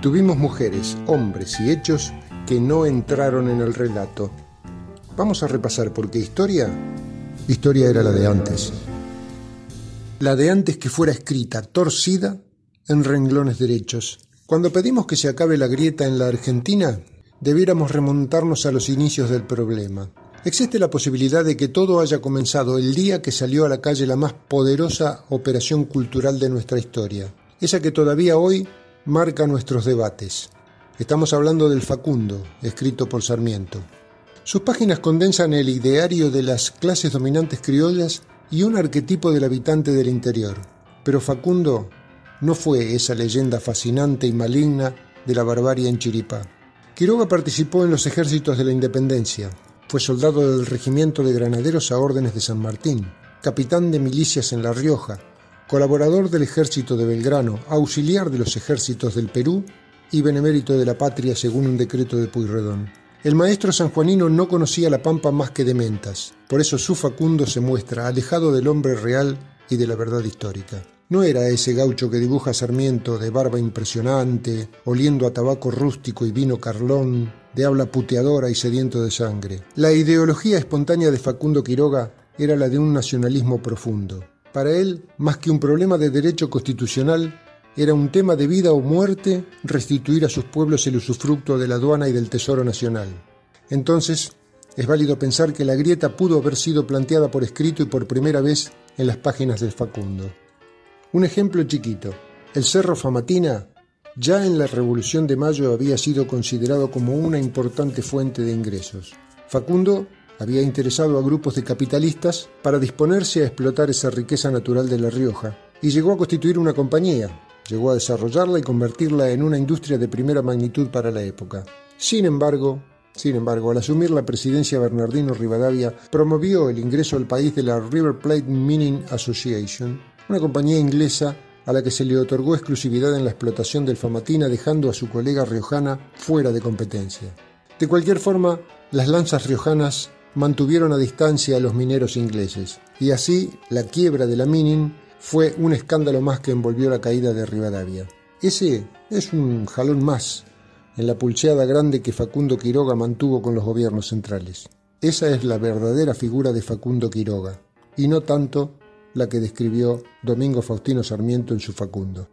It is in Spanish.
Tuvimos mujeres, hombres y hechos que no entraron en el relato. Vamos a repasar porque historia, historia era la de antes. La de antes que fuera escrita, torcida, en renglones derechos. Cuando pedimos que se acabe la grieta en la Argentina, debiéramos remontarnos a los inicios del problema. Existe la posibilidad de que todo haya comenzado el día que salió a la calle la más poderosa operación cultural de nuestra historia, esa que todavía hoy marca nuestros debates. Estamos hablando del Facundo, escrito por Sarmiento. Sus páginas condensan el ideario de las clases dominantes criollas y un arquetipo del habitante del interior. Pero Facundo no fue esa leyenda fascinante y maligna de la barbarie en Chiripá. Quiroga participó en los ejércitos de la independencia. Fue soldado del regimiento de granaderos a órdenes de San Martín, capitán de milicias en La Rioja, colaborador del ejército de Belgrano, auxiliar de los ejércitos del Perú y benemérito de la patria según un decreto de Puyredón. El maestro sanjuanino no conocía la pampa más que de mentas, por eso su Facundo se muestra alejado del hombre real y de la verdad histórica. No era ese gaucho que dibuja Sarmiento de barba impresionante, oliendo a tabaco rústico y vino carlón, de habla puteadora y sediento de sangre. La ideología espontánea de Facundo Quiroga era la de un nacionalismo profundo. Para él, más que un problema de derecho constitucional, era un tema de vida o muerte restituir a sus pueblos el usufructo de la aduana y del Tesoro Nacional. Entonces, es válido pensar que la grieta pudo haber sido planteada por escrito y por primera vez en las páginas del Facundo. Un ejemplo chiquito. El Cerro Famatina ya en la Revolución de Mayo había sido considerado como una importante fuente de ingresos. Facundo había interesado a grupos de capitalistas para disponerse a explotar esa riqueza natural de La Rioja y llegó a constituir una compañía, llegó a desarrollarla y convertirla en una industria de primera magnitud para la época. Sin embargo, sin embargo, al asumir la presidencia Bernardino Rivadavia, promovió el ingreso al país de la River Plate Mining Association, una compañía inglesa a la que se le otorgó exclusividad en la explotación del Famatina, dejando a su colega riojana fuera de competencia. De cualquier forma, las lanzas riojanas mantuvieron a distancia a los mineros ingleses, y así la quiebra de la Mining fue un escándalo más que envolvió la caída de Rivadavia. Ese es un jalón más en la pulseada grande que Facundo Quiroga mantuvo con los gobiernos centrales. Esa es la verdadera figura de Facundo Quiroga, y no tanto la que describió Domingo Faustino Sarmiento en su Facundo.